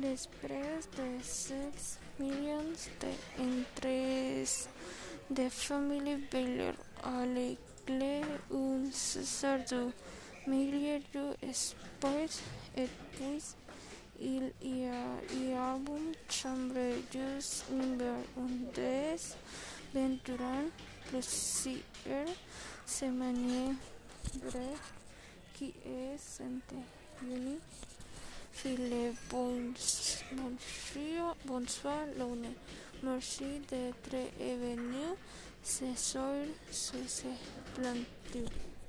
Després de six millions de famille veiller à l'église un sacerdoce milieu d'espoirs et puis il y a, y a une chambre juste numéro un des ben durant plusieurs semaines qui est Saint-Denis Philippe bonsoir Lone merci d'être venu ce soir sur ce plateau